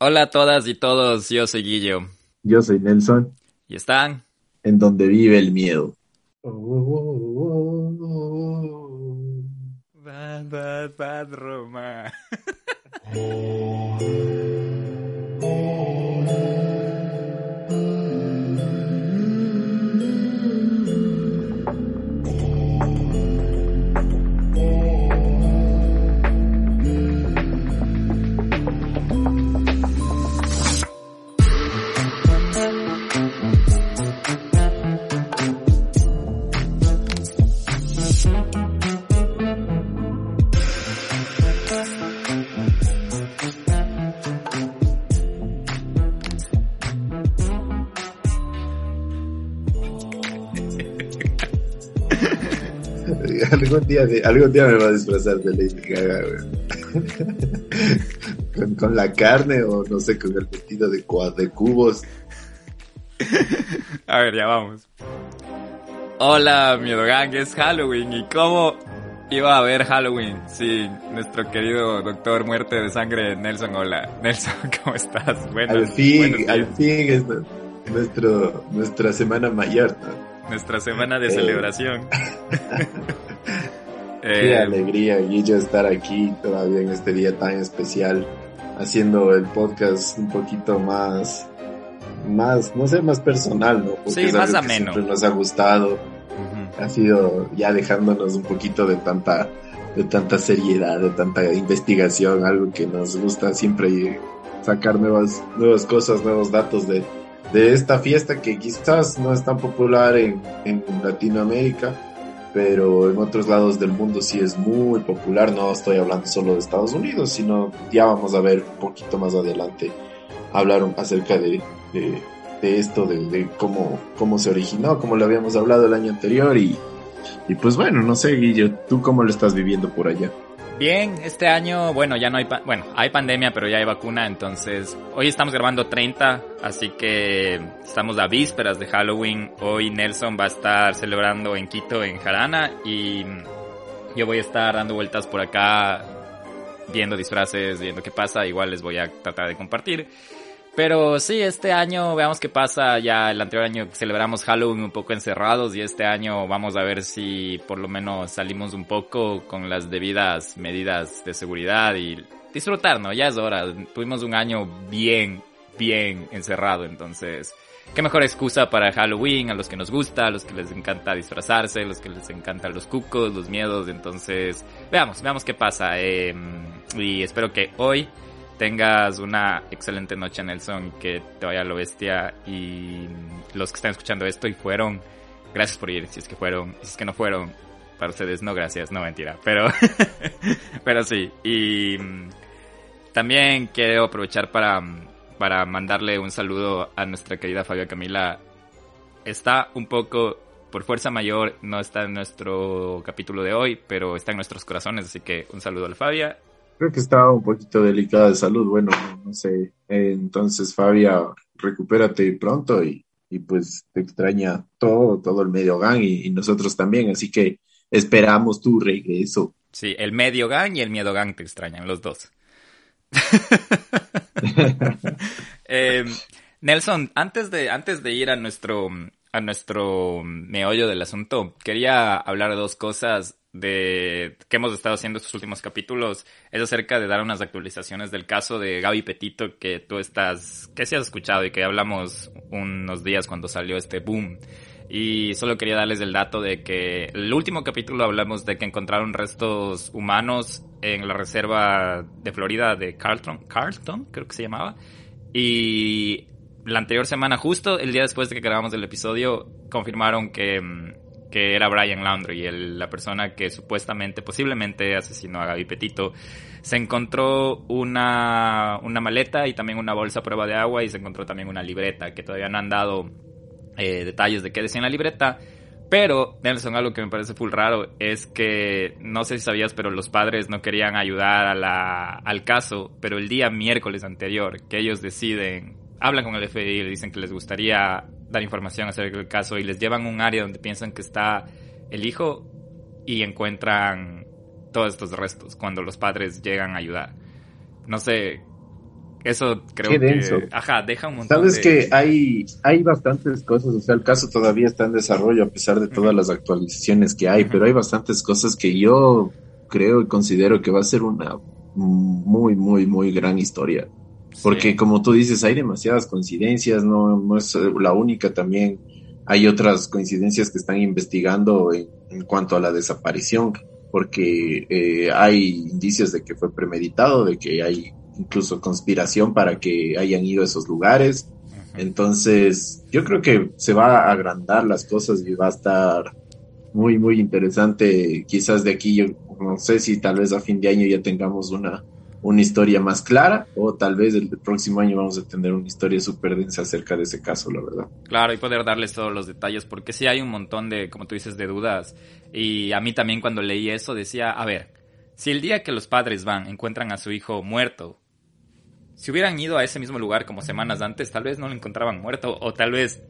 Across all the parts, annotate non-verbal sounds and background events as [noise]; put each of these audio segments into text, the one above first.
Hola a todas y todos, yo soy Guillo. Yo soy Nelson. ¿Y están? En donde vive el miedo. Bad, bad, bad Roma. [laughs] [laughs] algún día, algún día me va a disfrazar de Lady Gaga, [laughs] con, con, la carne o no sé, con el vestido de, de cubos. [laughs] A ver, ya vamos. Hola, mi gang, es Halloween. ¿Y cómo iba a haber Halloween sin nuestro querido doctor Muerte de Sangre, Nelson? Hola, Nelson, ¿cómo estás? Buenos, al fin, al fin es nuestro, nuestra semana mayor, Nuestra semana de celebración. Qué eh, alegría, Guillo, estar aquí todavía en este día tan especial, haciendo el podcast un poquito más, más, no sé, más personal, ¿no? Porque sí, más ameno. Siempre nos ha gustado. Ha sido ya dejándonos un poquito de tanta, de tanta seriedad, de tanta investigación, algo que nos gusta siempre sacar nuevas, nuevas cosas, nuevos datos de, de esta fiesta que quizás no es tan popular en, en Latinoamérica, pero en otros lados del mundo sí es muy popular. No estoy hablando solo de Estados Unidos, sino ya vamos a ver un poquito más adelante hablar acerca de, de, esto, de, cómo, cómo se originó, como lo habíamos hablado el año anterior y, y pues bueno, no sé, Guillo, ¿tú cómo lo estás viviendo por allá? Bien, este año, bueno, ya no hay, bueno, hay pandemia, pero ya hay vacuna, entonces hoy estamos grabando 30, así que estamos a vísperas de Halloween. Hoy Nelson va a estar celebrando en Quito, en Jarana, y yo voy a estar dando vueltas por acá, viendo disfraces, viendo qué pasa, igual les voy a tratar de compartir. Pero sí, este año veamos qué pasa. Ya el anterior año celebramos Halloween un poco encerrados y este año vamos a ver si por lo menos salimos un poco con las debidas medidas de seguridad y disfrutar, ¿no? Ya es hora. Tuvimos un año bien, bien encerrado, entonces qué mejor excusa para Halloween, a los que nos gusta, a los que les encanta disfrazarse, a los que les encantan los cucos, los miedos, entonces veamos, veamos qué pasa. Eh, y espero que hoy tengas una excelente noche, Nelson, que te vaya a lo bestia. Y los que están escuchando esto y fueron, gracias por ir, si es que fueron, si es que no fueron, para ustedes no gracias, no mentira, pero, [laughs] pero sí, y mm, también quiero aprovechar para, para mandarle un saludo a nuestra querida Fabia Camila, está un poco por fuerza mayor no está en nuestro capítulo de hoy, pero está en nuestros corazones, así que un saludo a Fabia Creo que estaba un poquito delicada de salud. Bueno, no sé. entonces, Fabia, recupérate pronto y, y, pues te extraña todo, todo el medio gang y, nosotros también. Así que esperamos tu regreso. Sí, el medio gang y el miedo gang te extrañan, los dos. [laughs] eh, Nelson, antes de, antes de ir a nuestro, a nuestro meollo del asunto, quería hablar de dos cosas de que hemos estado haciendo estos últimos capítulos es acerca de dar unas actualizaciones del caso de Gaby Petito que tú estás, que si has escuchado y que hablamos unos días cuando salió este boom. Y solo quería darles el dato de que el último capítulo hablamos de que encontraron restos humanos en la reserva de Florida de Carlton, Carlton creo que se llamaba. Y la anterior semana, justo el día después de que grabamos el episodio, confirmaron que mm, que era Brian Laundry, el, la persona que supuestamente, posiblemente asesinó a Gaby Petito. Se encontró una, una maleta y también una bolsa a prueba de agua y se encontró también una libreta, que todavía no han dado eh, detalles de qué decía en la libreta. Pero, Nelson, algo que me parece full raro es que, no sé si sabías, pero los padres no querían ayudar a la, al caso, pero el día miércoles anterior que ellos deciden, hablan con el FBI y le dicen que les gustaría dar información acerca del caso y les llevan a un área donde piensan que está el hijo y encuentran todos estos restos cuando los padres llegan a ayudar. No sé, Eso creo Qué denso. que... Ajá, deja un montón Sabes de... que hay, hay bastantes cosas, o sea, el caso todavía está en desarrollo a pesar de todas las actualizaciones que hay, pero hay bastantes cosas que yo creo y considero que va a ser una muy, muy, muy gran historia. Porque Sí. como tú dices, hay demasiadas coincidencias, no, no es eh, la única también. Hay otras coincidencias que están investigando en, en cuanto a la desaparición, porque eh, hay indicios de que fue premeditado, de que hay incluso conspiración para que hayan ido a esos lugares. Entonces, yo creo que se va a agrandar las cosas y va a estar muy, muy interesante. Quizás de aquí, yo no sé si tal vez a fin de año ya tengamos una, una historia más clara o tal vez el próximo año vamos a tener una historia súper densa acerca de ese caso, la verdad. Claro, y poder darles todos los detalles, porque sí hay un montón de, como tú dices, de dudas. Y a mí también cuando leí eso decía, a ver, si el día que los padres van encuentran a su hijo muerto, si hubieran ido a ese mismo lugar como semanas antes, tal vez no lo encontraban muerto, o tal vez,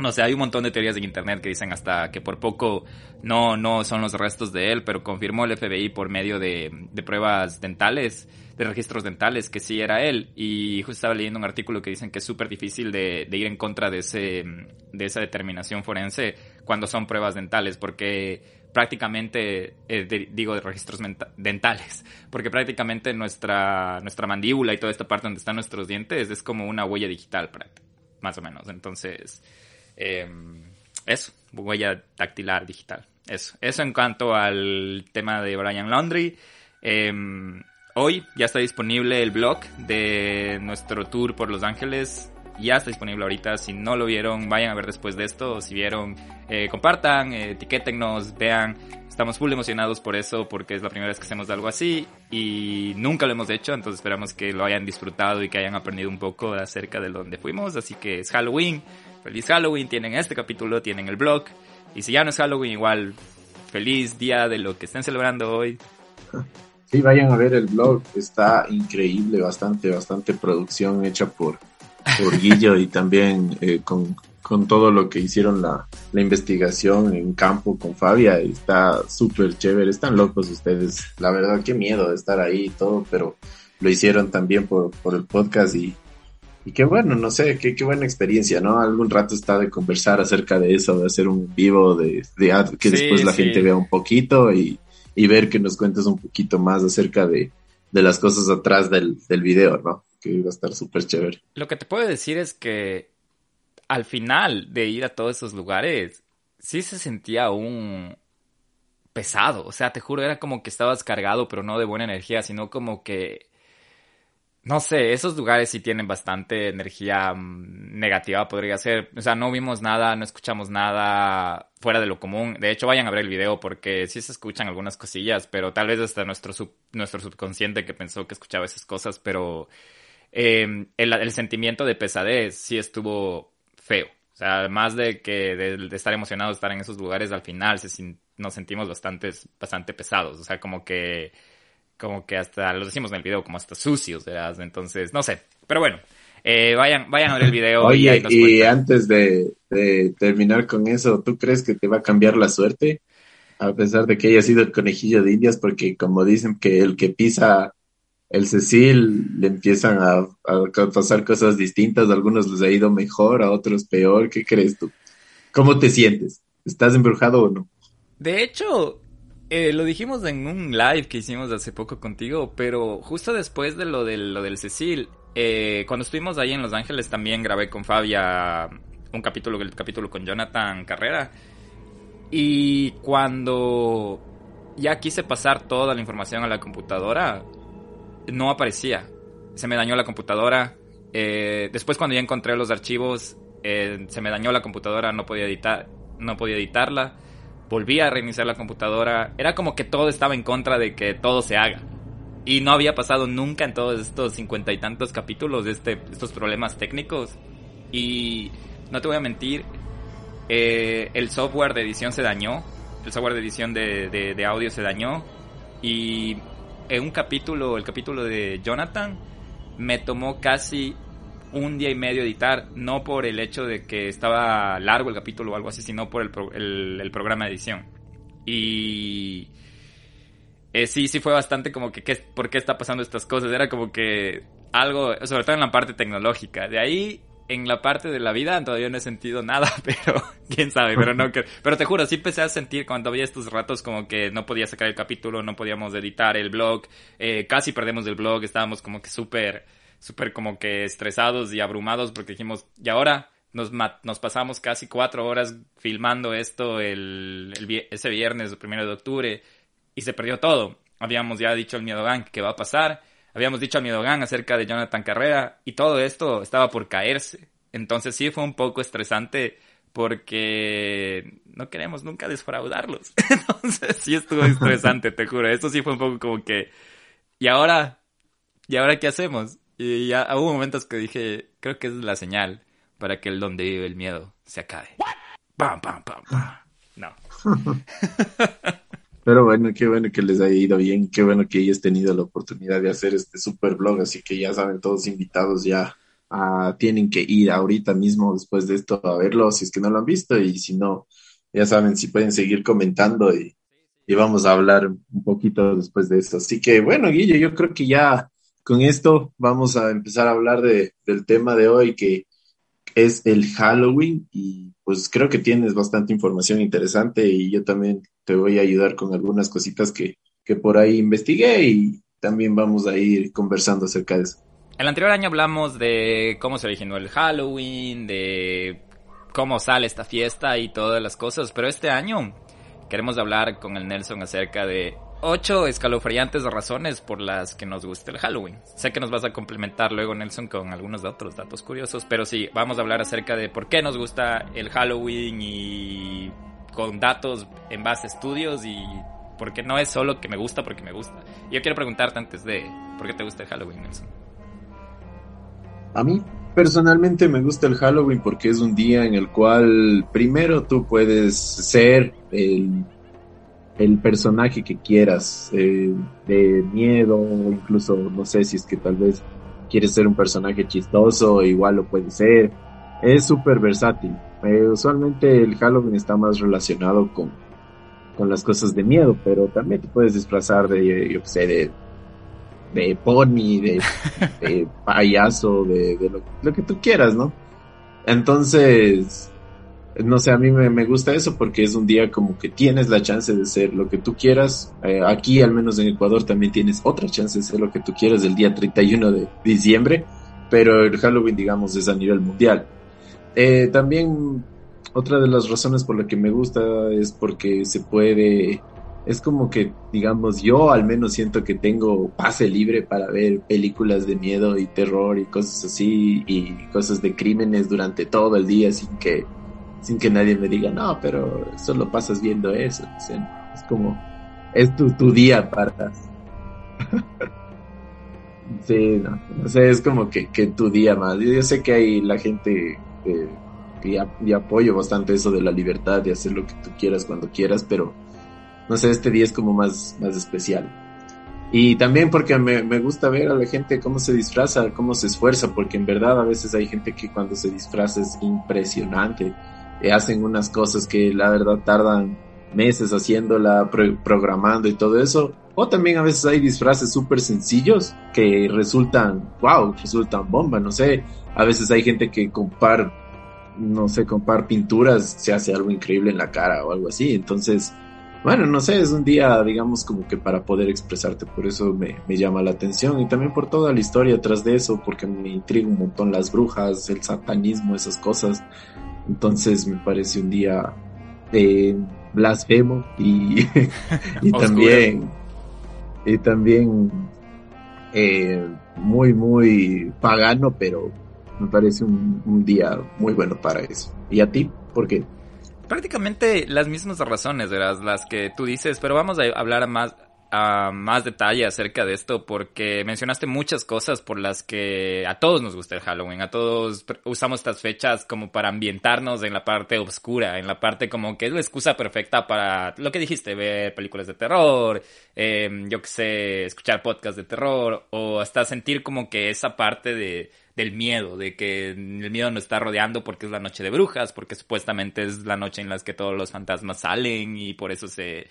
no sé, hay un montón de teorías en internet que dicen hasta que por poco no, no son los restos de él, pero confirmó el FBI por medio de, de pruebas dentales, de registros dentales, que sí era él. Y justo estaba leyendo un artículo que dicen que es súper difícil de, de ir en contra de, ese, de esa determinación forense cuando son pruebas dentales, porque prácticamente, eh, digo de registros dentales, [laughs] porque prácticamente nuestra, nuestra mandíbula y toda esta parte donde están nuestros dientes es como una huella digital, más o menos. Entonces, eh, eso, huella dactilar digital. Eso, eso en cuanto al tema de Brian Laundry. Eh, hoy ya está disponible el blog de nuestro tour por Los Ángeles. Ya está disponible ahorita. Si no lo vieron, vayan a ver después de esto. Si vieron, eh, compartan, eh, etiquétennos, vean. Estamos full emocionados por eso, porque es la primera vez que hacemos algo así y nunca lo hemos hecho, entonces esperamos que lo hayan disfrutado y que hayan aprendido un poco acerca de donde fuimos. Así que es Halloween, feliz Halloween, tienen este capítulo, tienen el blog. Y si ya no es Halloween, igual feliz día de lo que estén celebrando hoy. Sí, vayan a ver el blog, está increíble, bastante, bastante producción hecha por, por [laughs] Guillo y también eh, con, con todo lo que hicieron la, la investigación en campo con Fabia, está súper chévere, están locos ustedes, la verdad, qué miedo de estar ahí y todo, pero lo hicieron también por, por el podcast y, y qué bueno, no sé, qué, qué buena experiencia, ¿no? Algún rato está de conversar acerca de eso, de hacer un vivo, de, de que Sí, después la sí. gente vea un poquito y, y ver que nos cuentes un poquito más acerca de, de las cosas atrás del, del video, ¿no? Que va a estar súper chévere. Lo que te puedo decir es que al final de ir a todos esos lugares, sí se sentía un pesado. O sea, te juro, era como que estabas cargado, pero no de buena energía, sino como que... No sé, esos lugares sí tienen bastante energía mm, negativa, podría ser. O sea, no vimos nada, no escuchamos nada fuera de lo común. De hecho, vayan a ver el video porque sí se escuchan algunas cosillas, pero tal vez hasta nuestro, sub- nuestro subconsciente que pensó que escuchaba esas cosas, pero eh, el, sentimiento de pesadez sí estuvo feo. O sea, más de que de, estar emocionados de estar en esos lugares, al final se, nos sentimos bastante, bastante pesados. O sea, como que, como que hasta, lo decimos en el video, como hasta sucios, ¿verdad? Entonces, no sé. Pero bueno, eh, vayan, vayan a ver el video y ahí Oye, nos y cuentan. antes de, de terminar con eso, ¿tú crees que te va a cambiar la suerte? A pesar de que haya sido el conejillo de Indias, porque como dicen que el que pisa el Cecil le empiezan a, a pasar cosas distintas, a algunos les ha ido mejor, a otros peor, ¿qué crees tú? ¿Cómo te sientes? ¿Estás embrujado o no? De hecho, eh, lo dijimos en un live que hicimos hace poco contigo, pero justo después de lo del, lo del Cecil, eh, cuando estuvimos ahí en Los Ángeles también grabé con Fabia un capítulo, el capítulo con Jonathan Carrera. Y cuando ya quise pasar toda la información a la computadora, no aparecía. Se me dañó la computadora. Eh, después cuando ya encontré los archivos, eh, se me dañó la computadora, no podía editar, no podía editarla. Volví a reiniciar la computadora. Era como que todo estaba en contra de que todo se haga. Y no había pasado nunca en todos estos cincuenta y tantos capítulos de este, estos problemas técnicos. Y no te voy a mentir, eh, el software de edición se dañó. El software de edición de, de, de audio se dañó. Y en un capítulo, el capítulo de Jonathan, me tomó casi un día y medio editar, no por el hecho de que estaba largo el capítulo o algo así, sino por el, pro- programa de edición. Y eh, sí, sí fue bastante como que, ¿qué, ¿por qué está pasando estas cosas? Era como que algo, sobre todo en la parte tecnológica. De ahí, en la parte de la vida, todavía no he sentido nada, [laughs] pero quién sabe, pero no pero te juro, sí empecé a sentir cuando había estos ratos como que no podía sacar el capítulo, no podíamos editar el blog, eh, casi perdemos el blog, estábamos como que súper, súper como que estresados y abrumados porque dijimos, y ahora nos, nos pasamos casi cuatro horas filmando esto el, ese viernes, el primero de octubre, y se perdió todo. Habíamos ya dicho al Miedo Gang que va a pasar, habíamos dicho al Miedo Gang acerca de Jonathan Carrera, y todo esto estaba por caerse. Entonces sí fue un poco estresante porque no queremos nunca desfraudarlos. [laughs] Entonces sí estuvo estresante, te juro. Esto sí fue un poco como que, ¿y ahora? ¿Y ahora qué hacemos? Y ya hubo momentos que dije, creo que es la señal para que el donde vive el miedo se acabe. ¡Pam, pam, pam, pam! No. [laughs] Pero bueno, qué bueno que les haya ido bien, qué bueno que hayas tenido la oportunidad de hacer este super blog, así que ya saben, todos invitados ya ah, tienen que ir ahorita mismo después de esto a verlo, si es que no lo han visto, y si no, ya saben, si pueden seguir comentando y, y vamos a hablar un poquito después de esto. Así que bueno, Guille, yo creo que ya con esto vamos a empezar a hablar de, del tema de hoy, que es el Halloween y pues creo que tienes bastante información interesante y yo también te voy a ayudar con algunas cositas que, que por ahí investigué y también vamos a ir conversando acerca de eso. El anterior año hablamos de cómo se originó el Halloween, de cómo sale esta fiesta y todas las cosas, pero este año queremos hablar con el Nelson acerca de ocho escalofriantes razones por las que nos gusta el Halloween. Sé que nos vas a complementar luego, Nelson, con algunos otros datos curiosos, pero sí, vamos a hablar acerca de por qué nos gusta el Halloween y con datos en base a estudios y porque no es solo que me gusta porque me gusta. Yo quiero preguntarte antes de, ¿por qué te gusta el Halloween, Nelson? A mí personalmente me gusta el Halloween porque es un día en el cual primero tú puedes ser el el personaje que quieras, eh, de miedo, incluso no sé si es que tal vez quieres ser un personaje chistoso, igual lo puede ser. Es súper versátil. Eh, usualmente el Halloween está más relacionado con, con las cosas de miedo, pero también te puedes disfrazar de, yo qué sé, de, de pony, de, [laughs] de payaso, de, de lo, lo que tú quieras, ¿no? Entonces, no sé, a mí me, gusta eso porque es un día como que tienes la chance de ser lo que tú quieras. Eh, aquí, al menos en Ecuador, también tienes otra chance de ser lo que tú quieras el día 31 de diciembre, pero el Halloween, digamos, es a nivel mundial. Eh, también otra de las razones por la que me gusta es porque se puede, es como que, digamos, yo al menos siento que tengo pase libre para ver películas de miedo y terror y cosas así y cosas de crímenes durante todo el día sin que sin que nadie me diga, no, pero solo pasas viendo eso. es como, es tu, tu día para... [laughs] sí, no, no sé, es como que, que tu día más. Yo, sé que hay la gente que, que apoyo bastante eso de la libertad de hacer lo que tú quieras cuando quieras, pero no sé, este día es como más, más especial. Y también porque me, me, gusta ver a la gente cómo se disfraza, cómo se esfuerza, porque en verdad a veces hay gente que cuando se disfraza es impresionante hacen unas cosas que la verdad tardan meses haciéndola, programando y todo eso. O también a veces hay disfraces súper sencillos que resultan, wow, resultan bomba, no sé. A veces hay gente que con par, no sé, con par pinturas se hace algo increíble en la cara o algo así. Entonces, bueno, no sé, es un día, digamos, como que para poder expresarte, por eso me, me llama la atención y también por toda la historia atrás de eso, porque me intriga un montón las brujas, el satanismo, esas cosas. Entonces me parece un día eh, blasfemo y, [laughs] y también, y también eh, muy, muy pagano, pero me parece un, un, día muy bueno para eso. ¿Y a ti? ¿Por qué? Prácticamente las mismas razones, ¿verdad? Las que tú dices, pero vamos a hablar más, a más detalle acerca de esto porque mencionaste muchas cosas por las que a todos nos gusta el Halloween, a todos usamos estas fechas como para ambientarnos en la parte oscura, en la parte como que es la excusa perfecta para lo que dijiste, ver películas de terror, em, yo que sé, escuchar podcasts de terror o hasta sentir como que esa parte de del miedo, de que el miedo nos está rodeando porque es la noche de brujas, porque supuestamente es la noche en la que todos los fantasmas salen y por eso se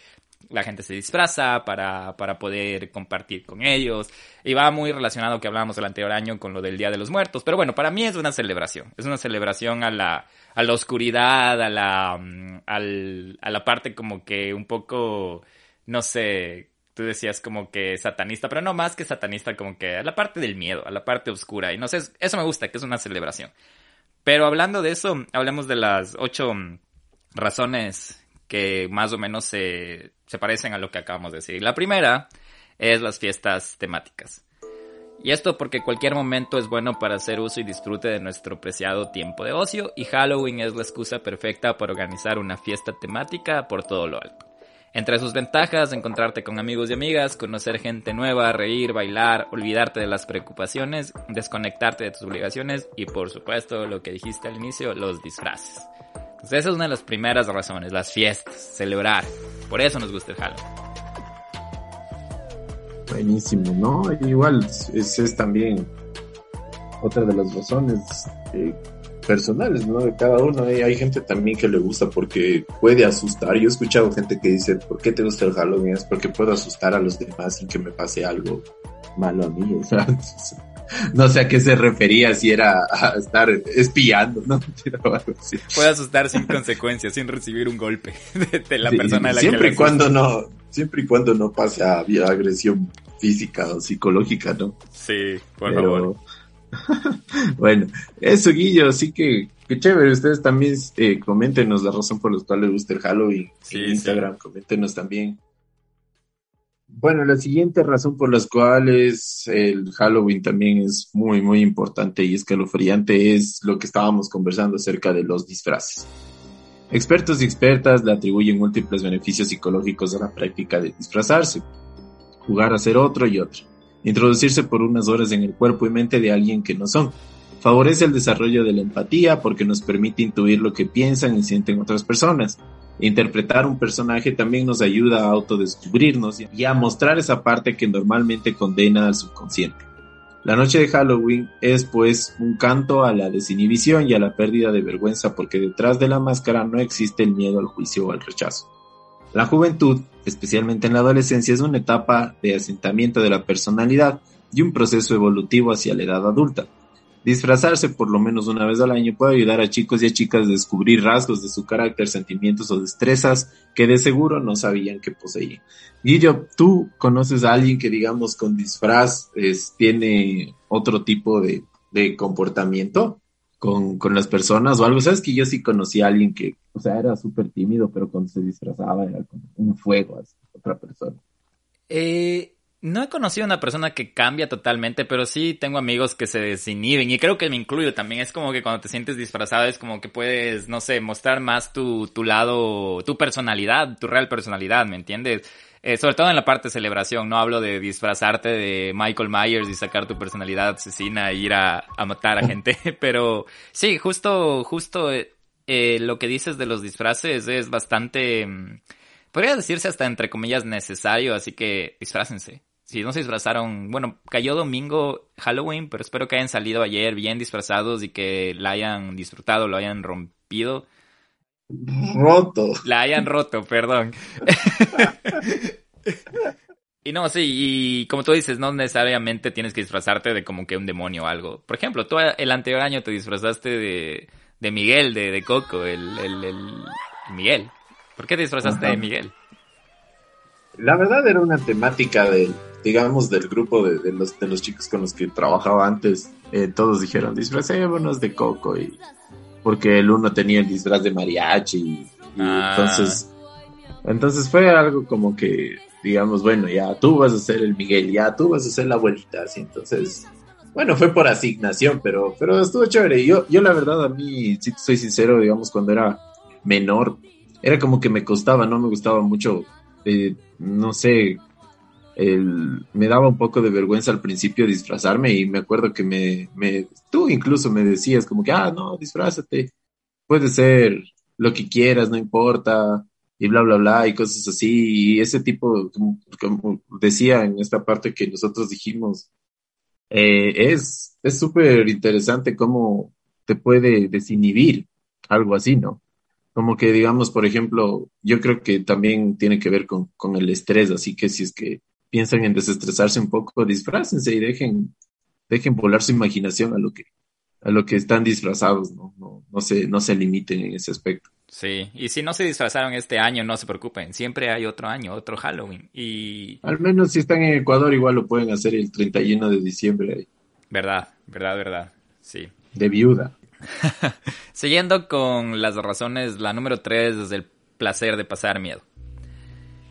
la gente se disfraza para, para poder compartir con ellos. Y va muy relacionado que hablábamos el anterior año con lo del Día de los Muertos. Pero bueno, para mí es una celebración. Es una celebración a la, a la oscuridad, a la, mm, al, a la parte como que un poco, no sé, tú decías como que satanista, pero no más que satanista, como que a la parte del miedo, a la parte oscura. Y no sé, eso me gusta, que es una celebración. Pero hablando de eso, hablemos de las ocho mm, razones que más o menos se, parecen a lo que acabamos de decir. La primera es las fiestas temáticas. Y esto porque cualquier momento es bueno para hacer uso y disfrute de nuestro preciado tiempo de ocio y Halloween es la excusa perfecta para organizar una fiesta temática por todo lo alto. Entre sus ventajas, encontrarte con amigos y amigas, conocer gente nueva, reír, bailar, olvidarte de las preocupaciones, desconectarte de tus obligaciones y por supuesto lo que dijiste al inicio, los disfraces. Entonces esa es una de las primeras razones, las fiestas, celebrar. Por eso nos gusta el Halloween. Buenísimo, ¿no? Igual esa es también otra de las razones personales, ¿no? De cada uno. Hay, gente también que le gusta porque puede asustar. Yo he escuchado gente que dice, ¿por qué te gusta el Halloween? Es porque puedo asustar a los demás sin que me pase algo malo a mí. O sea, [laughs] no sé a qué se refería, si era a estar espiando, ¿no? [laughs] Puede asustar sin consecuencias, sin recibir un golpe [laughs] de, la persona a la siempre y cuando no Siempre y cuando no pase a agresión física o psicológica, ¿no? Sí, por favor. [laughs] bueno, eso, Guillo, así que qué chévere. Ustedes también eh, coméntenos la razón por la cual les gusta el Halloween en Instagram. Coméntenos también bueno, la siguiente razón por las cuales el Halloween también es muy, muy importante y escalofriante es lo que estábamos conversando acerca de los disfraces. Expertos y expertas le atribuyen múltiples beneficios psicológicos a la práctica de disfrazarse, jugar a ser otro y otro, introducirse por unas horas en el cuerpo y mente de alguien que no son. Favorece el desarrollo de la empatía porque nos permite intuir lo que piensan y sienten otras personas Interpretar un personaje también nos ayuda a autodescubrirnos y a mostrar esa parte que normalmente condena al subconsciente. La noche de Halloween es pues un canto a la desinhibición y a la pérdida de vergüenza porque detrás de la máscara no existe el miedo al juicio o al rechazo. La juventud, especialmente en la adolescencia, es una etapa de asentamiento de la personalidad y un proceso evolutivo hacia la edad adulta. Disfrazarse por lo menos una vez al año puede ayudar a chicos y a chicas a descubrir rasgos de su carácter, sentimientos o destrezas que de seguro no sabían que poseían. Guillo, ¿tú conoces a alguien que digamos con disfraz tiene otro tipo de, comportamiento con, con, las personas o algo? Sabes que yo sí conocí a alguien que, o sea, era súper tímido, pero cuando se disfrazaba era como un fuego a otra persona. Eh, no he conocido a una persona que cambia totalmente, pero sí tengo amigos que se desinhiben y creo que me incluyo también. Es como que cuando te sientes disfrazado es como que puedes, no sé, mostrar más tu, tu lado, tu personalidad, tu real personalidad, ¿me entiendes? Eh, sobre todo en la parte de celebración, no hablo de disfrazarte de Michael Myers y sacar tu personalidad asesina e ir a, matar a gente, [laughs] pero sí, justo, justo eh, lo que dices de los disfraces es bastante, mm, podría decirse hasta entre comillas necesario, así que disfrácense si no se disfrazaron, bueno, cayó domingo Halloween, pero espero que hayan salido ayer bien disfrazados y que la hayan disfrutado, lo hayan rompido. Roto. La hayan roto, perdón. [laughs] y no, sí, y como tú dices, no necesariamente tienes que disfrazarte de como que un demonio o algo. Por ejemplo, tú el anterior año te disfrazaste de, de Miguel, de, de Coco, el, el, el, Miguel. ¿Por qué te disfrazaste de Miguel? La verdad era una temática del digamos, del grupo de, los, de los chicos con los que trabajaba antes, eh, todos dijeron, disfracémonos de Coco, y, porque el uno tenía el disfraz de mariachi, y, ah. entonces, entonces fue algo como que, digamos, bueno, ya tú vas a ser el Miguel, ya tú vas a ser la abuelita, así, entonces, bueno, fue por asignación, pero, pero estuvo chévere. Yo, yo la verdad, a mí, si soy sincero, digamos, cuando era menor, era como que me costaba, no me gustaba mucho, eh, no sé, el, me daba un poco de vergüenza al principio disfrazarme y me acuerdo que me, me, tú incluso me decías como que, ah, no, disfrázate, puede ser lo que quieras, no importa, y bla, bla, bla, y cosas así, y ese tipo, como, decía en esta parte que nosotros dijimos, eh, es súper interesante cómo te puede desinhibir algo así, ¿no? Como que, digamos, por ejemplo, yo creo que también tiene que ver con, con el estrés, así que si es que piensan en desestresarse un poco, disfrácense y dejen, dejen volar su imaginación a lo que, a lo que están disfrazados, ¿no? No, no, se, no se limiten en ese aspecto. Sí, y si no se disfrazaron este año, no se preocupen, siempre hay otro año, otro Halloween. Y... Al menos si están en Ecuador, igual lo pueden hacer el 31 de diciembre. Ahí. Verdad, verdad, verdad, sí. De viuda. [laughs] Siguiendo con las razones, la número 3 es el placer de pasar miedo.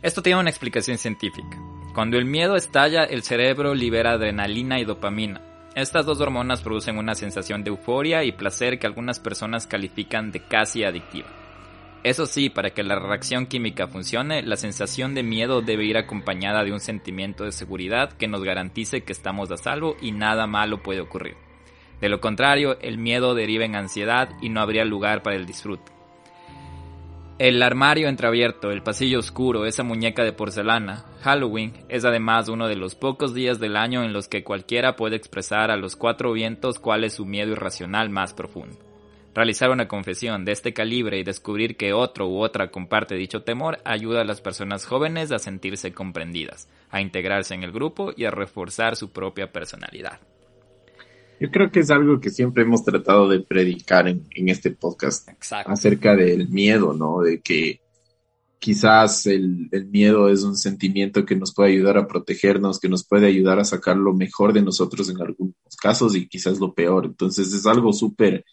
Esto tiene una explicación científica. Cuando el miedo estalla, el cerebro libera adrenalina y dopamina. Estas dos hormonas producen una sensación de euforia y placer que algunas personas califican de casi adictiva. Eso sí, para que la reacción química funcione, la sensación de miedo debe ir acompañada de un sentimiento de seguridad que nos garantice que estamos a salvo y nada malo puede ocurrir. De lo contrario, el miedo deriva en ansiedad y no habría lugar para el disfrute. El armario entreabierto, el pasillo oscuro, esa muñeca de porcelana, Halloween, es además uno de los pocos días del año en los que cualquiera puede expresar a los cuatro vientos cuál es su miedo irracional más profundo. Realizar una confesión de este calibre y descubrir que otro u otra comparte dicho temor ayuda a las personas jóvenes a sentirse comprendidas, a integrarse en el grupo y a reforzar su propia personalidad. Yo creo que es algo que siempre hemos tratado de predicar en, este podcast acerca del miedo, ¿no? De que quizás el, el, miedo es un sentimiento que nos puede ayudar a protegernos, que nos puede ayudar a sacar lo mejor de nosotros en algunos casos y quizás lo peor. Entonces es algo súper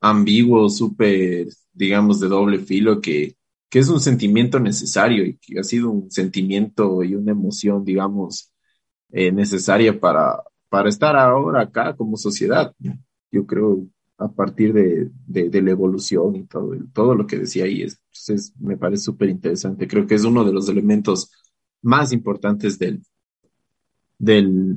ambiguo, súper, digamos, de doble filo que, que es un sentimiento necesario y que ha sido un sentimiento y una emoción, digamos, eh, necesaria para, para estar ahora acá como sociedad. Yo creo a partir de, de, la evolución y todo, todo lo que decía ahí, es, pues, me parece súper interesante. Creo que es uno de los elementos más importantes del, del,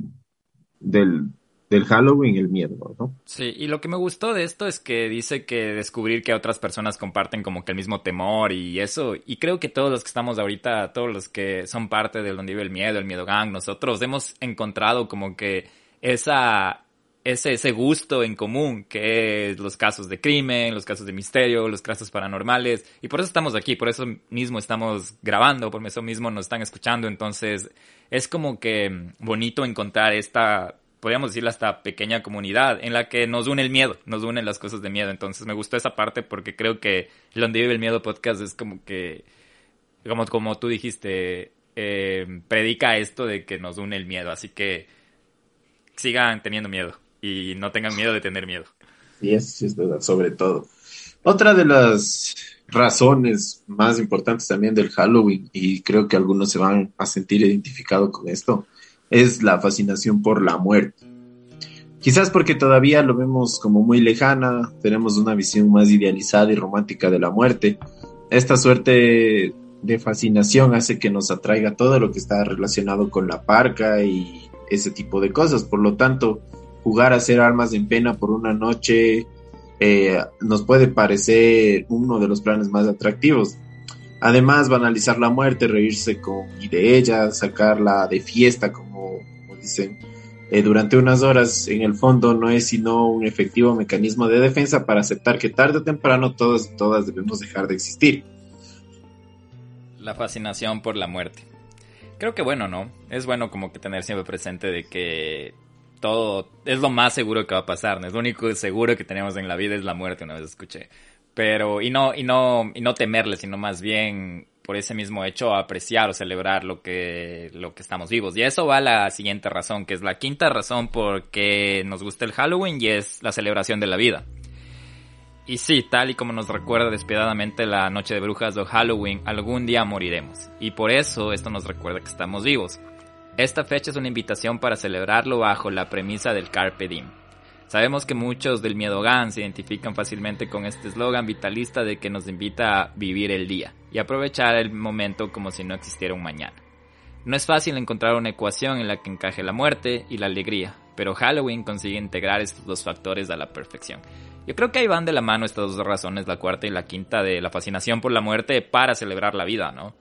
del, Halloween, el miedo, ¿no? Sí, y lo que me gustó de esto es que dice que descubrir que otras personas comparten como que el mismo temor y eso, y creo que todos los que estamos ahorita, todos los que son parte de donde vive el miedo, el miedo gang, nosotros hemos encontrado como que esa, ese, ese gusto en común que es los casos de crimen, los casos de misterio, los casos paranormales. Y por eso estamos aquí, por eso mismo estamos grabando, por eso mismo nos están escuchando. Entonces es como que bonito encontrar esta, podríamos decirle, esta pequeña comunidad en la que nos une el miedo, nos unen las cosas de miedo. Entonces me gustó esa parte porque creo que donde vive el miedo podcast es como que, como, como tú dijiste, eh, predica esto de que nos une el miedo. Así que sigan teniendo miedo y no tengan miedo de tener miedo. Sí, es, es verdad, sobre todo. Otra de las razones más importantes también del Halloween, y creo que algunos se van a sentir identificados con esto, es la fascinación por la muerte. Quizás porque todavía lo vemos como muy lejana, tenemos una visión más idealizada y romántica de la muerte. Esta suerte de fascinación hace que nos atraiga todo lo que está relacionado con la parca y ese tipo de cosas. Por lo tanto, jugar a ser armas en pena por una noche eh, nos puede parecer uno de los planes más atractivos. Además, banalizar la muerte, reírse con y de ella, sacarla de fiesta, como, dicen, eh, durante unas horas, en el fondo no es sino un efectivo mecanismo de defensa para aceptar que tarde o temprano todas, todas debemos dejar de existir. La fascinación por la muerte creo que bueno, ¿no? Es bueno como que tener siempre presente de que todo es lo más seguro que va a pasar, ¿no? Es lo único seguro que tenemos en la vida es la muerte, una vez escuché. Pero, y no, y no, y no temerle, sino más bien por ese mismo hecho apreciar o celebrar lo que, lo que estamos vivos. Y eso va a la siguiente razón, que es la quinta razón por qué nos gusta el Halloween y es la celebración de la vida. Y sí, tal y como nos recuerda despiadadamente la noche de brujas o Halloween, algún día moriremos. Y por eso esto nos recuerda que estamos vivos. Esta fecha es una invitación para celebrarlo bajo la premisa del Carpe Diem. Sabemos que muchos del miedo GAN se identifican fácilmente con este eslogan vitalista de que nos invita a vivir el día y aprovechar el momento como si no existiera un mañana. No es fácil encontrar una ecuación en la que encaje la muerte y la alegría, pero Halloween consigue integrar estos dos factores a la perfección. Yo creo que ahí van de la mano estas dos razones, la cuarta y la quinta, de la fascinación por la muerte para celebrar la vida, ¿no?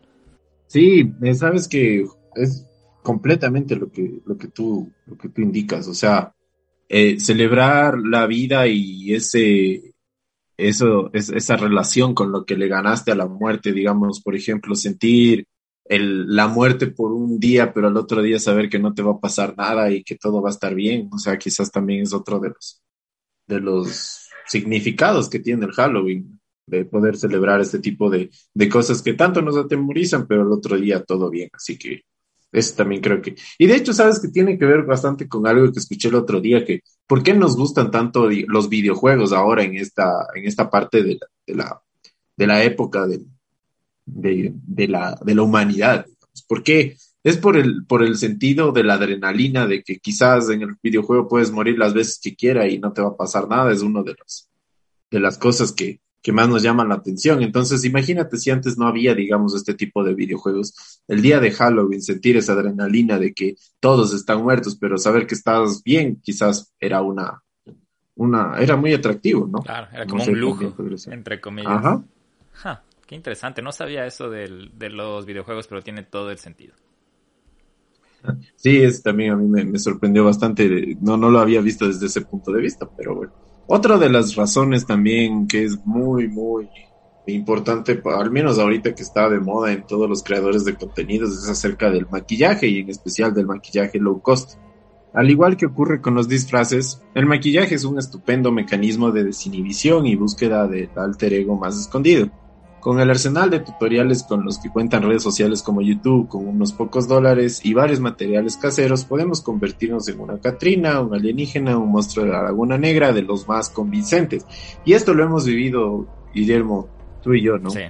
Sí, eh, sabes que es completamente lo que, lo que, tú, lo que tú indicas, o sea, eh, celebrar la vida y ese, eso, es, esa relación con lo que le ganaste a la muerte, digamos, por ejemplo, sentir el, la muerte por un día, pero al otro día saber que no te va a pasar nada y que todo va a estar bien. O sea, quizás también es otro de los, de los significados que tiene el Halloween, de poder celebrar este tipo de, de cosas que tanto nos atemorizan, pero al otro día todo bien. Así que eso también creo que. Y de hecho, sabes que tiene que ver bastante con algo que escuché el otro día, que ¿por qué nos gustan tanto los videojuegos ahora en esta, en esta parte de de la, de la época del de, la, de la humanidad. ¿Por qué? Es por el, por el sentido de la adrenalina, de que quizás en el videojuego puedes morir las veces que quiera y no te va a pasar nada, es uno de los, de las cosas que, que más nos llaman la atención. Entonces, imagínate si antes no había, digamos, este tipo de videojuegos. El día de Halloween, sentir esa adrenalina de que todos están muertos, pero saber que estás bien, quizás era una, una, era muy atractivo, ¿no? Claro, era como un lujo, entre comillas. Ajá. Qué interesante, no sabía eso de los videojuegos, pero tiene todo el sentido. Sí, es también a mí me, sorprendió bastante, no, no lo había visto desde ese punto de vista, pero bueno. Otra de las razones también que es muy, muy importante, al menos ahorita que está de moda en todos los creadores de contenidos, es acerca del maquillaje y en especial del maquillaje low cost. Al igual que ocurre con los disfraces, el maquillaje es un estupendo mecanismo de desinhibición y búsqueda del alter ego más escondido. Con el arsenal de tutoriales con los que cuentan redes sociales como YouTube, con unos pocos dólares y varios materiales caseros, podemos convertirnos en una Catrina, un alienígena, un monstruo de la Laguna Negra de los más convincentes. Y esto lo hemos vivido, Guillermo, tú y yo, ¿no? Sí.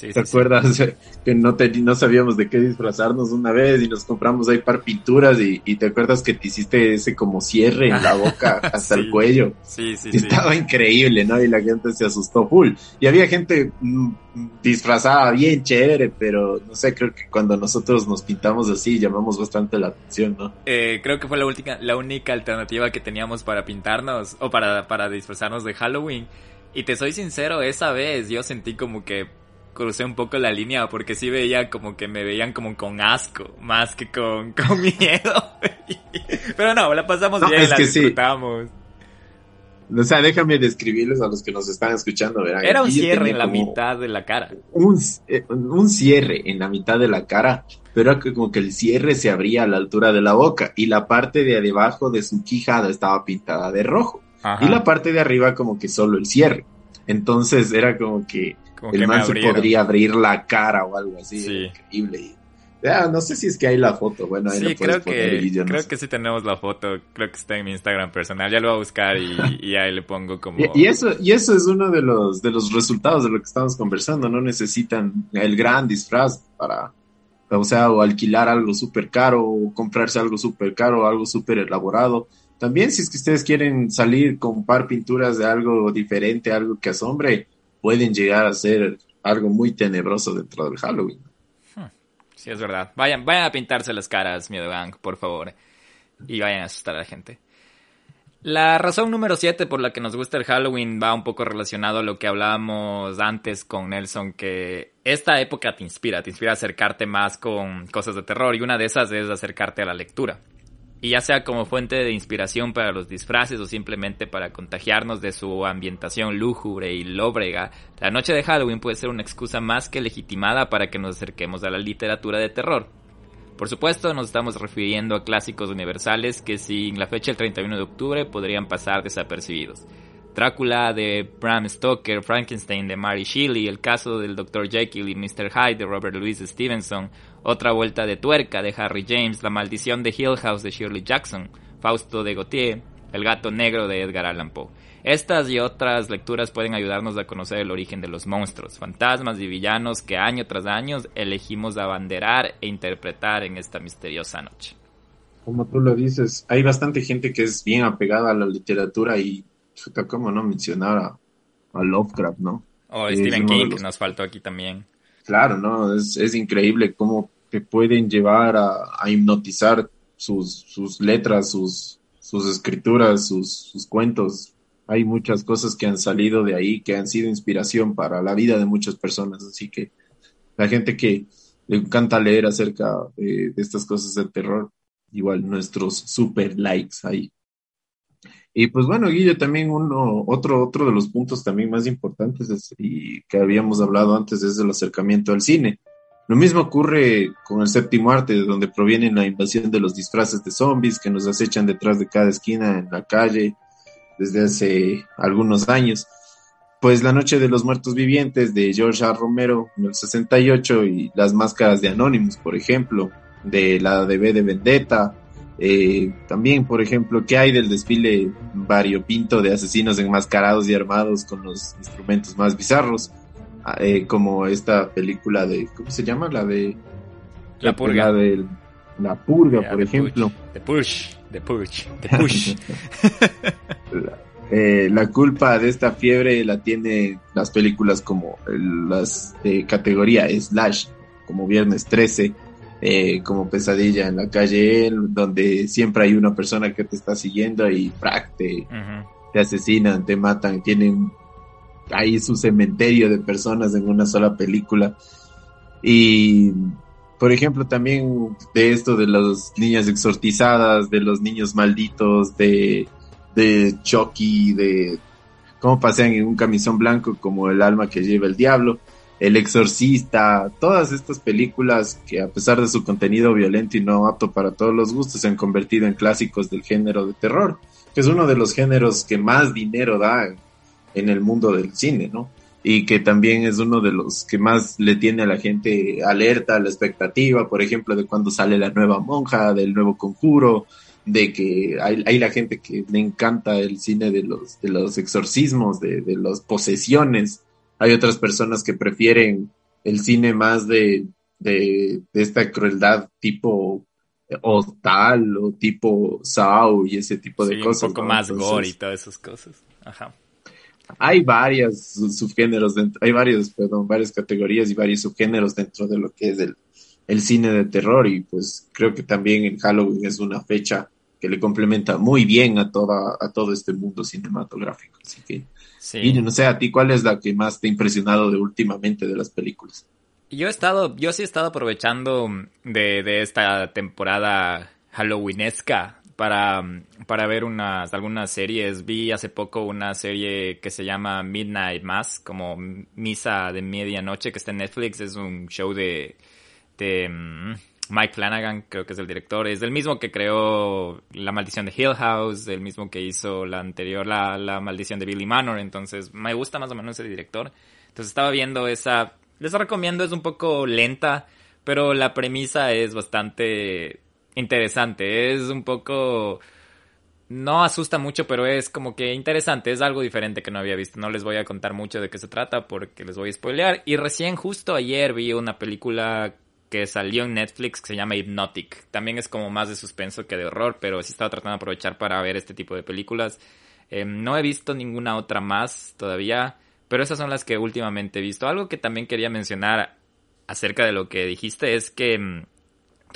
¿Te acuerdas que no, no sabíamos de qué disfrazarnos una vez y nos compramos ahí par pinturas y, te acuerdas que te hiciste ese como cierre en la [laughs] boca hasta el cuello? Sí, sí, Estaba increíble, ¿no? Y la gente se asustó full. Y había gente mm, disfrazada bien chévere, pero no sé, creo que cuando nosotros nos pintamos así llamamos bastante la atención, ¿no? Eh, creo que fue la, última, la única alternativa que teníamos para pintarnos o para, para disfrazarnos de Halloween. Y te soy sincero, esa vez yo sentí como que crucé un poco la línea porque sí veía como que me veían como con asco, más que con, [laughs] con miedo. Pero no, la pasamos bien, la disfrutamos. O sea, déjame describirles a los que nos están escuchando. Era un cierre en la mitad de la cara. Un, eh, un cierre en la mitad de la cara, pero como que el cierre se abría a la altura de la boca y la parte de debajo de su quijada estaba pintada de rojo. Y la parte de arriba como que solo el cierre. Entonces era como que el man se podría abrir la cara o algo así. Increíble. no sé si es que hay la foto. Bueno, ahí sí, creo que, creo que sí tenemos la foto. Creo que está en mi Instagram personal. Ya lo voy a buscar y, ahí le pongo como. Y, eso, y eso es uno de los, de los resultados de lo que estamos conversando. No necesitan el gran disfraz para. O sea, o alquilar algo súper caro, o comprarse algo súper caro, o algo súper elaborado. También, si es que ustedes quieren salir con par pinturas de algo diferente, algo que asombre, pueden llegar a ser algo muy tenebroso dentro del Halloween. Hmm. Sí, es verdad. Vayan, vayan a pintarse las caras, Miedo Gang, por favor. Y vayan a asustar a la gente. La razón número 7 por la que nos gusta el Halloween va un poco relacionado a lo que hablábamos antes con Nelson, que esta época te inspira, te inspira a acercarte más con cosas de terror y una de esas es acercarte a la lectura y ya sea como fuente de inspiración para los disfraces o simplemente para contagiarnos de su ambientación lúgubre y lóbrega, la noche de Halloween puede ser una excusa más que legitimada para que nos acerquemos a la literatura de terror. Por supuesto, nos estamos refiriendo a clásicos universales que sin la fecha del 31 de octubre podrían pasar desapercibidos. Drácula de Bram Stoker, Frankenstein de Mary Shelley, el caso del Dr. Jekyll y Mr. Hyde de Robert Louis Stevenson, otra vuelta de tuerca de Harry James, La maldición de Hill House de Shirley Jackson, Fausto de Gautier, El gato negro de Edgar Allan Poe. Estas y otras lecturas pueden ayudarnos a conocer el origen de los monstruos, fantasmas y villanos que año tras año elegimos abanderar e interpretar en esta misteriosa noche. Como tú lo dices, hay bastante gente que es bien apegada a la literatura y ¿cómo no mencionar a, Lovecraft, no? O Stephen King, que nos faltó aquí también. Claro, ¿no? Es, es increíble cómo pueden llevar a, hipnotizar sus, sus letras, sus, sus escrituras, sus, sus cuentos. Hay muchas cosas que han salido de ahí, que han sido inspiración para la vida de muchas personas. Así que la gente que le encanta leer acerca de, de estas cosas del terror, igual nuestros super likes ahí. Y pues bueno, Guillo, también uno, otro, otro de los puntos también más importantes y que habíamos hablado antes es el acercamiento al cine. Lo mismo ocurre con el séptimo arte, de donde proviene la invasión de los disfraces de zombies que nos acechan detrás de cada esquina en la calle desde hace algunos años. Pues La Noche de los Muertos Vivientes de George A. Romero en el 68 y Las Máscaras de Anonymous, por ejemplo, de la de B de Vendetta, eh, también, por ejemplo, ¿qué hay del desfile variopinto de asesinos enmascarados y armados con los instrumentos más bizarros? Ah, eh, como esta película de, ¿cómo se llama? La de... La Purga. La de La Purga, por ejemplo. The Push, The Push, The Push. [laughs] [laughs] Eh, la, culpa de esta fiebre la tiene las películas como las de categoría slash, como Viernes 13, eh, como pesadilla en la calle, donde siempre hay una persona que te está siguiendo y ¡prac! Te, te asesinan, te matan, tienen ahí su cementerio de personas en una sola película. Y, por ejemplo, también de esto de las niñas exortizadas, de los niños malditos, de, de Chucky, de cómo pasean en un camisón blanco como el alma que lleva el diablo. El Exorcista, todas estas películas que a pesar de su contenido violento y no apto para todos los gustos se han convertido en clásicos del género de terror, que es uno de los géneros que más dinero da en el mundo del cine, ¿no? Y que también es uno de los que más le tiene a la gente alerta, a la expectativa, por ejemplo, de cuando sale la nueva monja, del nuevo conjuro, de que hay, la gente que le encanta el cine de los, de los exorcismos, de, de las posesiones, hay otras personas que prefieren el cine más de, de, esta crueldad tipo Hostal o tipo Saw y ese tipo de cosas. Un poco más gore y todas esas cosas. Ajá. Hay varias subgéneros, dentro, hay varios, perdón, varias categorías y varios subgéneros dentro de lo que es el, el cine de terror y pues creo que también el Halloween es una fecha que le complementa muy bien a toda a todo este mundo cinematográfico. Así que y no sé, a ti, ¿cuál es la que más te ha impresionado de últimamente de las películas? Yo he estado, yo sí he estado aprovechando de, de esta temporada halloweenesca para, para ver unas, algunas series. Vi hace poco una serie que se llama Midnight Mass, como Misa de Medianoche, que está en Netflix. Es un show de, de mm, Mike Flanagan, creo que es el director, es el mismo que creó La Maldición de Hill House, el mismo que hizo la anterior, la, la Maldición de Billy Manor, entonces me gusta más o menos ese director. Entonces estaba viendo esa, les recomiendo, es un poco lenta, pero la premisa es bastante interesante, es un poco... No asusta mucho, pero es como que interesante, es algo diferente que no había visto. No les voy a contar mucho de qué se trata porque les voy a spoilear. Y recién justo ayer vi una película que salió en Netflix que se llama Hypnotic. También es como más de suspenso que de horror, pero sí estaba tratando de aprovechar para ver este tipo de películas. Em, no he visto ninguna otra más todavía, pero esas son las que últimamente he visto. Algo que también quería mencionar acerca de lo que dijiste es que em,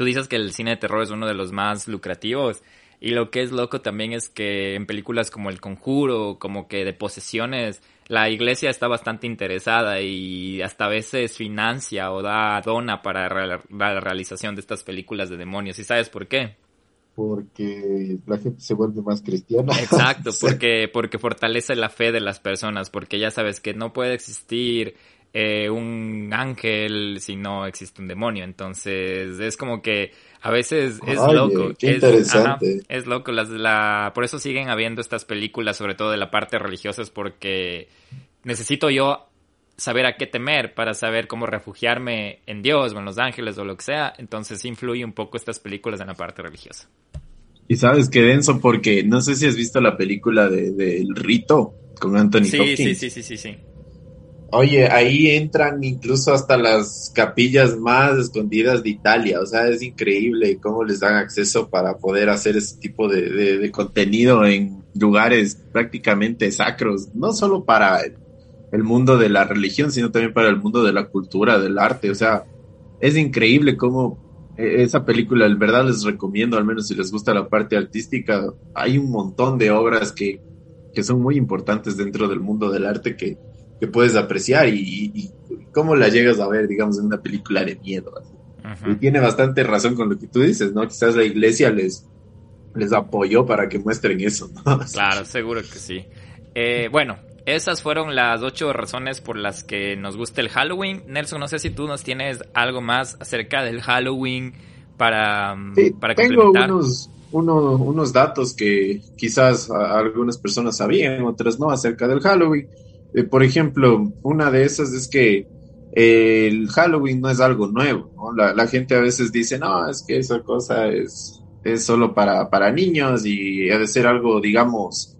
tú dices que el cine de terror es uno de los más lucrativos. Y lo que es loco también es que en películas como El Conjuro, como que de posesiones, la iglesia está bastante interesada y hasta a veces financia o da dona para la realización de estas películas de demonios. ¿Y sabes por qué? Porque la gente se vuelve más cristiana. Exacto, [laughs] porque, porque fortalece la fe de las personas, porque ya sabes que no puede existir eh, un ángel si no existe un demonio. Entonces es como que a veces es loco. Qué interesante. es loco. Las, la, por eso siguen habiendo estas películas, sobre todo de la parte religiosa, es porque necesito yo saber a qué temer para saber cómo refugiarme en Dios o en los ángeles o lo que sea. Entonces influye un poco estas películas en la parte religiosa. Y sabes qué denso, porque no sé si has visto la película de, El Rito con Anthony sí, Sí, sí, sí, sí, sí. Oye, ahí entran incluso hasta las capillas más escondidas de Italia. O sea, es increíble cómo les dan acceso para poder hacer ese tipo de, contenido en lugares prácticamente sacros. No solo para el mundo de la religión, sino también para el mundo de la cultura, del arte. O sea, es increíble cómo e, esa película, en verdad les recomiendo, al menos si les gusta la parte artística, hay un montón de obras que, que son muy importantes dentro del mundo del arte que que puedes apreciar y, cómo la llegas a ver, digamos, en una película de miedo. Y tiene bastante razón con lo que tú dices, ¿no? Quizás la iglesia les, les apoyó para que muestren eso. ¿no? [laughs] Claro, seguro que sí. Eh, bueno, esas fueron las ocho razones por las que nos gusta el Halloween. Nelson, no sé si tú nos tienes algo más acerca del Halloween para, sí, para Tengo unos, unos datos que quizás algunas personas sabían, otras no, acerca del Halloween. Eh, por ejemplo, una de esas es que el Halloween no es algo nuevo. La, gente a veces dice, no, es que esa cosa es, es solo para, para niños y ha de ser algo, digamos,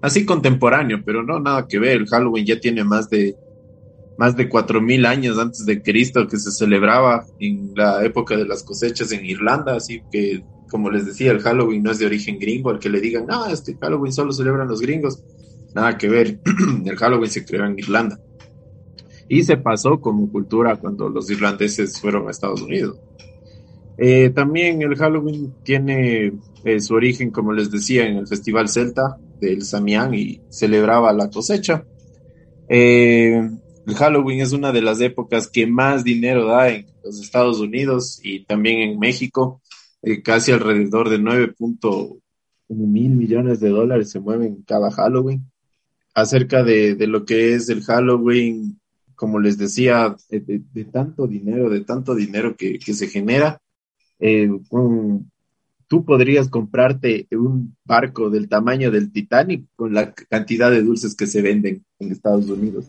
así contemporáneo, pero no, nada que ver. El Halloween ya tiene más de, más de cuatro mil años antes de Cristo que se celebraba en la época de las cosechas en Irlanda, así que, como les decía, el Halloween no es de origen gringo, al que le digan, no, este Halloween solo celebran los gringos, nada que ver, [clears throat] el Halloween se creó en Irlanda y se pasó como cultura cuando los irlandeses fueron a Estados Unidos. Eh, también el Halloween tiene eh, su origen, como les decía, en el Festival Celta del Samián y celebraba la cosecha. Eh, el Halloween es una de las épocas que más dinero da en los Estados Unidos y también en México. casi alrededor de 9.1 mil millones de dólares se mueven cada Halloween. Acerca de, de lo que es el Halloween, como les decía, de, tanto dinero, de tanto dinero que, se genera, eh, tú podrías comprarte un barco del tamaño del Titanic con la cantidad de dulces que se venden en Estados Unidos.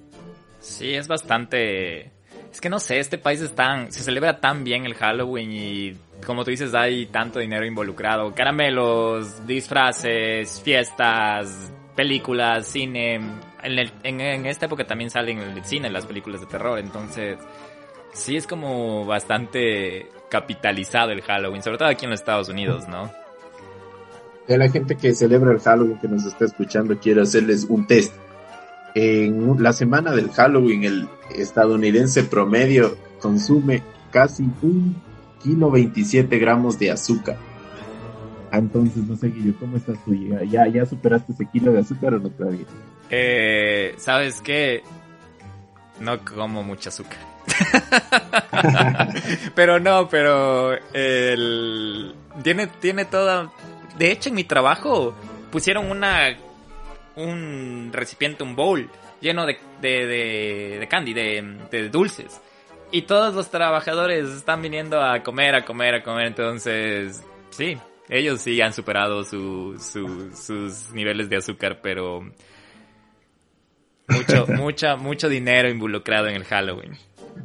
Sí, es bastante... Es que no sé, este país es tan... Se celebra tan bien el Halloween y como tú dices hay tanto dinero involucrado. Caramelos, disfraces, fiestas, películas, cine en, esta época también salen en el cine las películas de terror, entonces sí es como bastante capitalizado el Halloween, sobre todo aquí en los Estados Unidos, ¿no? De la gente que celebra el Halloween que nos está escuchando, quiero hacerles un test. En la semana del Halloween, el estadounidense promedio consume casi un kilo 27 gramos de azúcar. Entonces, no sé, Guillo, ¿cómo estás tú? ¿Ya, ya superaste ese kilo de azúcar o no todavía? Eh, ¿Sabes qué? No como mucho azúcar. [laughs] pero no, pero el... tiene, tiene toda... De hecho, en mi trabajo pusieron una... Un recipiente, un bowl lleno de, de, de, candy, de, de dulces. Y todos los trabajadores están viniendo a comer, a comer, a comer. Entonces, sí, ellos sí han superado su, sus niveles de azúcar, pero mucho, [laughs] mucha, mucho dinero involucrado en el Halloween.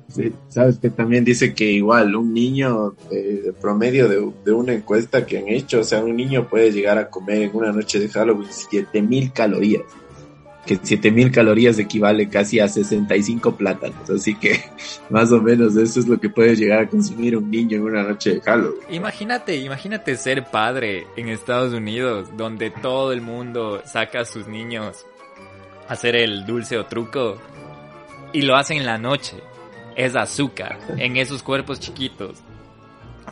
Sí, sabes que también dice que igual un niño de, promedio de, una encuesta que han hecho, o sea, un niño puede llegar a comer en una noche de Halloween 7000 calorías que 7000 calorías equivale casi a 65 plátanos, así que [laughs] más o menos eso es lo que puede llegar a consumir un niño en una noche de Halloween. Imagínate, imagínate ser padre en Estados Unidos, donde todo el mundo saca a sus niños a hacer el dulce o truco y lo hacen en la noche. Es azúcar en esos cuerpos chiquitos.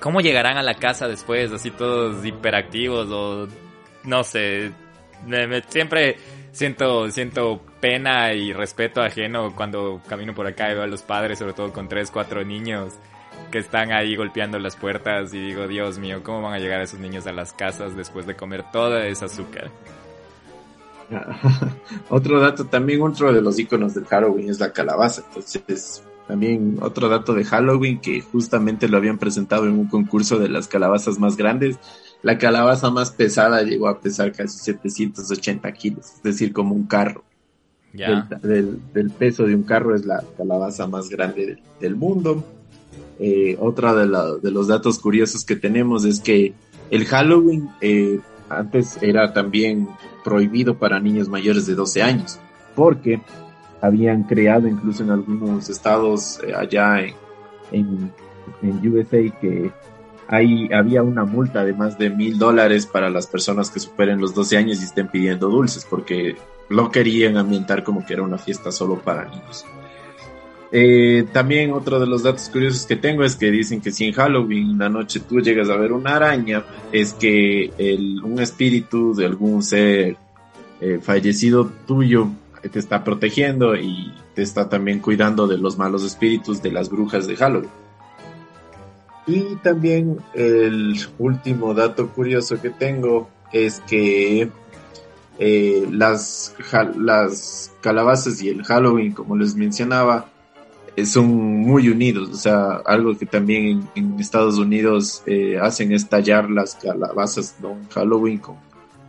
¿Cómo llegarán a la casa después así todos hiperactivos o no sé? siempre siento, siento pena y respeto ajeno cuando camino por acá y veo a los padres, sobre todo con tres, cuatro niños que están ahí golpeando las puertas y digo, Dios mío, ¿cómo van a llegar esos niños a las casas después de comer toda esa azúcar? [laughs] otro dato, también otro de los iconos del Halloween es la calabaza. Entonces, también otro dato de Halloween que justamente lo habían presentado en un concurso de las calabazas más grandes la calabaza más pesada llegó a pesar casi 780 kilos, es decir, como un carro. Del, peso de un carro es la calabaza más grande del, mundo. Eh, otra de, los datos curiosos que tenemos es que el Halloween eh, antes era también prohibido para niños mayores de 12 años, porque habían creado incluso en algunos estados eh, allá en, en, en USA que ahí había una multa de más de mil dólares para las personas que superen los 12 años y estén pidiendo dulces, porque lo querían ambientar como que era una fiesta solo para niños. Eh, también otro de los datos curiosos que tengo es que dicen que si en Halloween una noche tú llegas a ver una araña, es que un espíritu de algún ser eh, fallecido tuyo te está protegiendo y te está también cuidando de los malos espíritus de las brujas de Halloween. Y también el último dato curioso que tengo es que eh, las, las calabazas y el Halloween, como les mencionaba, eh, son muy unidos. O sea, algo que también en, Estados Unidos eh, hacen es tallar las calabazas ¿no? en Halloween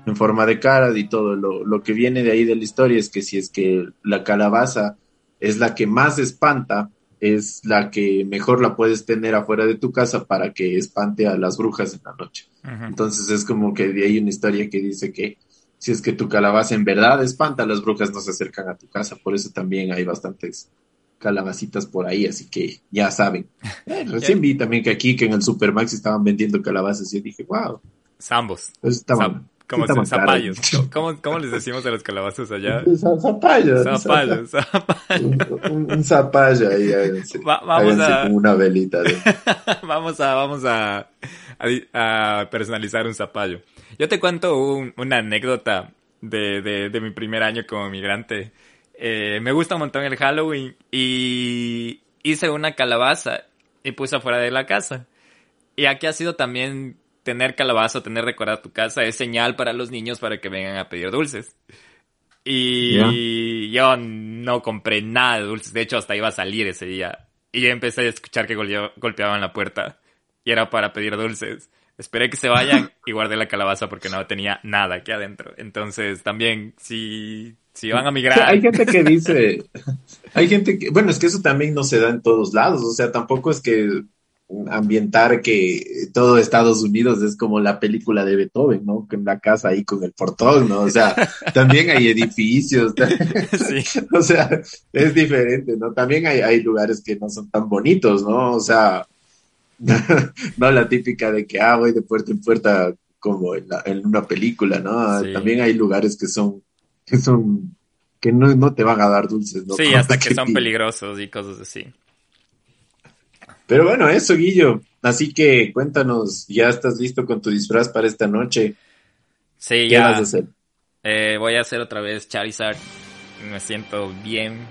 en forma de cara y todo. Lo, lo que viene de ahí de la historia es que si es que la calabaza es la que más espanta, es la que mejor la puedes tener afuera de tu casa para que espante a las brujas en la noche. Entonces es como que ahí una historia que dice que si es que tu calabaza en verdad espanta, las brujas no se acercan a tu casa. Por eso también hay bastantes calabacitas por ahí, así que ya saben. [laughs] Eh, recién vi también que aquí, que en el Supermax estaban vendiendo calabazas y dije, wow. Zambos. Pues estaban, como zapallos. ¿Cómo, ¿Cómo, les decimos a los calabazos allá? [laughs] Zapallos. Zapallos. Un, zapallo ahí. vamos a... una velita. [laughs] vamos a, vamos a, a, personalizar un zapallo. Yo te cuento una anécdota de, de, de, mi primer año como migrante. Eh, me gusta un montón el Halloween y hice una calabaza y puse afuera de la casa. Y aquí ha sido también tener calabaza, tener recordar tu casa es señal para los niños para que vengan a pedir dulces. Y yo no compré nada de dulces, de hecho hasta iba a salir ese día. Y yo empecé a escuchar que golpeaban la puerta y era para pedir dulces. Esperé que se vayan [laughs] y guardé la calabaza porque no tenía nada aquí adentro. Entonces, también, si, si van a migrar. hay gente que dice. [laughs] Hay gente que. Bueno, es que eso también no se da en todos lados. O sea, tampoco es que ambientar que todo Estados Unidos es como la película de Beethoven, ¿no? En la casa ahí con el portón, ¿no? O sea, [laughs] también hay edificios. [laughs] Sí. o sea, es diferente, ¿no? También hay, hay lugares que no son tan bonitos, ¿no? O sea, [laughs] no la típica de que, ah, voy de puerta en puerta como en, una película, ¿no? También hay lugares que son, que son, que no, no te van a dar dulces, ¿no? Sí, hasta que son peligrosos y cosas así. Pero bueno, eso, Guillo. Así que cuéntanos, ¿ya estás listo con tu disfraz para esta noche? Sí, ¿Qué vas a hacer? Eh, voy a hacer otra vez Charizard. Me siento bien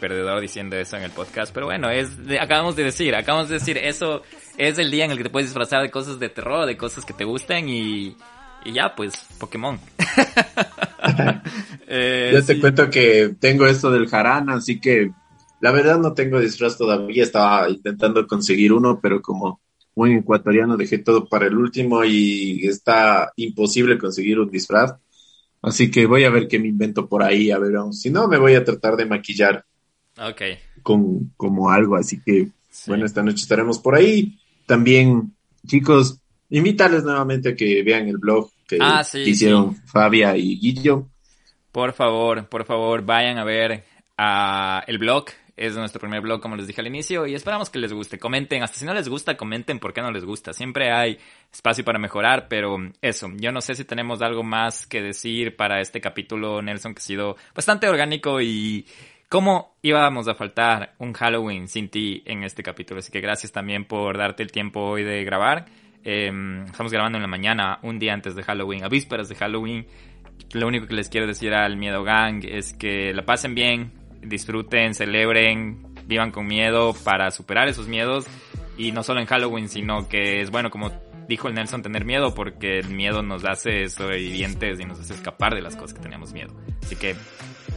perdedor diciendo eso en el podcast, pero bueno, es acabamos de decir, acabamos de decir, eso es el día en el que te puedes disfrazar de cosas de terror, de cosas que te gusten y, y ya, pues, Pokémon. [laughs] [laughs] eh, Yo te cuento que tengo esto del jarana, así que la verdad no tengo disfraz todavía, estaba intentando conseguir uno, pero como buen ecuatoriano dejé todo para el último y está imposible conseguir un disfraz. Así que voy a ver qué me invento por ahí, a ver, si no me voy a tratar de maquillar Okay. Con, como algo, así que bueno, esta noche estaremos por ahí. También, chicos, invitarles nuevamente a que vean el blog que ah, hicieron Fabia y Guillo. Por favor, por favor, vayan a ver a el blog. Es nuestro primer blog, como les dije al inicio, y esperamos que les guste. Comenten, hasta si no les gusta, comenten por qué no les gusta. Siempre hay espacio para mejorar, pero eso, yo no sé si tenemos algo más que decir para este capítulo, Nelson, que ha sido bastante orgánico y ¿Cómo íbamos a faltar un Halloween sin ti en este capítulo? Así que gracias también por darte el tiempo hoy de grabar. Em, estamos grabando en la mañana, un día antes de Halloween, a vísperas de Halloween. Lo único que les quiero decir al Miedo Gang es que la pasen bien, disfruten, celebren, vivan con miedo para superar esos miedos. Y no solo en Halloween, sino que es bueno, como dijo el Nelson, tener miedo porque el miedo nos hace sobrevivientes y nos hace escapar de las cosas que teníamos miedo. Así que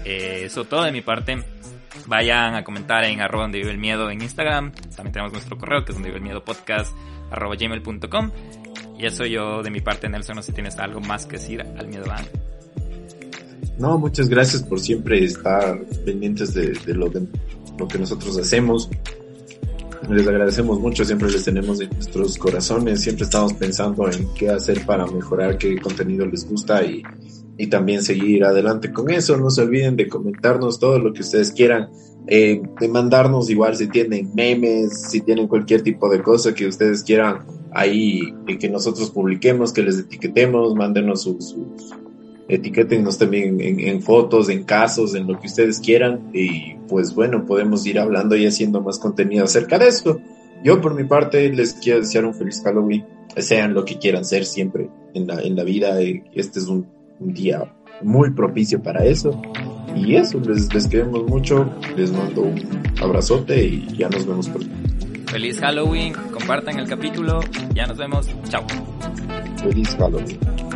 eh, eso todo de mi parte. Vayan a comentar en arroba donde vive el miedo en Instagram. También tenemos nuestro correo que es donde vive el miedo podcast arroba gmail.com. Y eso yo de mi parte, Nelson, no sé si tienes algo más que decir al miedo. No, muchas gracias por siempre estar pendientes de, lo, que nosotros hacemos. Les agradecemos mucho, siempre les tenemos en nuestros corazones, siempre estamos pensando en qué hacer para mejorar, qué contenido les gusta y, y también seguir adelante con eso. No se olviden de comentarnos todo lo que ustedes quieran, eh, de mandarnos igual si tienen memes, si tienen cualquier tipo de cosa que ustedes quieran ahí que nosotros publiquemos, que les etiquetemos, mándenos sus, etiquétenos también en, en, fotos, en casos, en lo que ustedes quieran y pues bueno, podemos ir hablando y haciendo más contenido acerca de eso. Yo por mi parte les quiero desear un feliz Halloween, sean lo que quieran ser siempre en la, en la vida, este es un un día muy propicio para eso. Y eso, les, les queremos mucho, les mando un abrazote y ya nos vemos por feliz Halloween, compartan el capítulo, ya nos vemos, chao. Feliz Halloween.